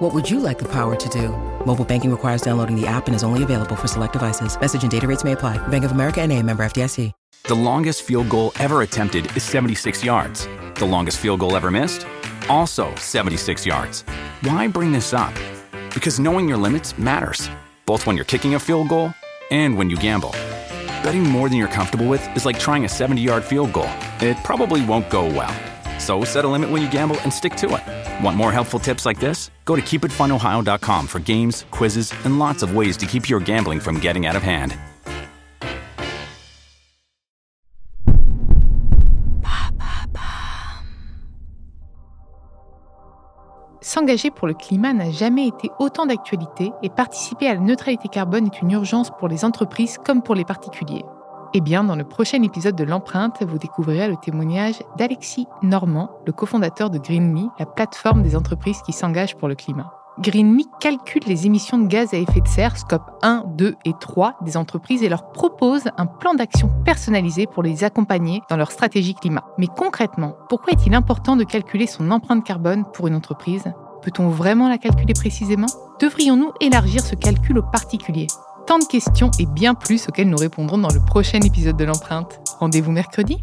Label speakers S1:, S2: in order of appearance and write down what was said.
S1: What would you like the power to do? Mobile banking requires downloading the app and is only available for select devices. Message and data rates may apply. Bank of America and a member FDIC.
S2: The longest field goal ever attempted is 76 yards. The longest field goal ever missed? Also 76 yards. Why bring this up? Because knowing your limits matters, both when you're kicking a field goal and when you gamble. Betting more than you're comfortable with is like trying a 70 yard field goal. It probably won't go well. So set a limit when you gamble and stick to it. Want more helpful tips like this? Go to keepitfunohio.com for games, quizzes, and lots of ways to keep your gambling from getting out of hand.
S3: S'engager pour le climat n'a jamais été autant d'actualité et participer à la neutralité carbone est une urgence pour les entreprises comme pour les particuliers. Eh bien, dans le prochain épisode de l'empreinte, vous découvrirez le témoignage d'Alexis Normand, le cofondateur de GreenMe, la plateforme des entreprises qui s'engagent pour le climat. GreenMe calcule les émissions de gaz à effet de serre, scope 1, 2 et 3 des entreprises et leur propose un plan d'action personnalisé pour les accompagner dans leur stratégie climat. Mais concrètement, pourquoi est-il important de calculer son empreinte carbone pour une entreprise? Peut-on vraiment la calculer précisément? Devrions-nous élargir ce calcul aux particuliers? Tant de questions et bien plus auxquelles nous répondrons dans le prochain épisode de l'empreinte. Rendez-vous mercredi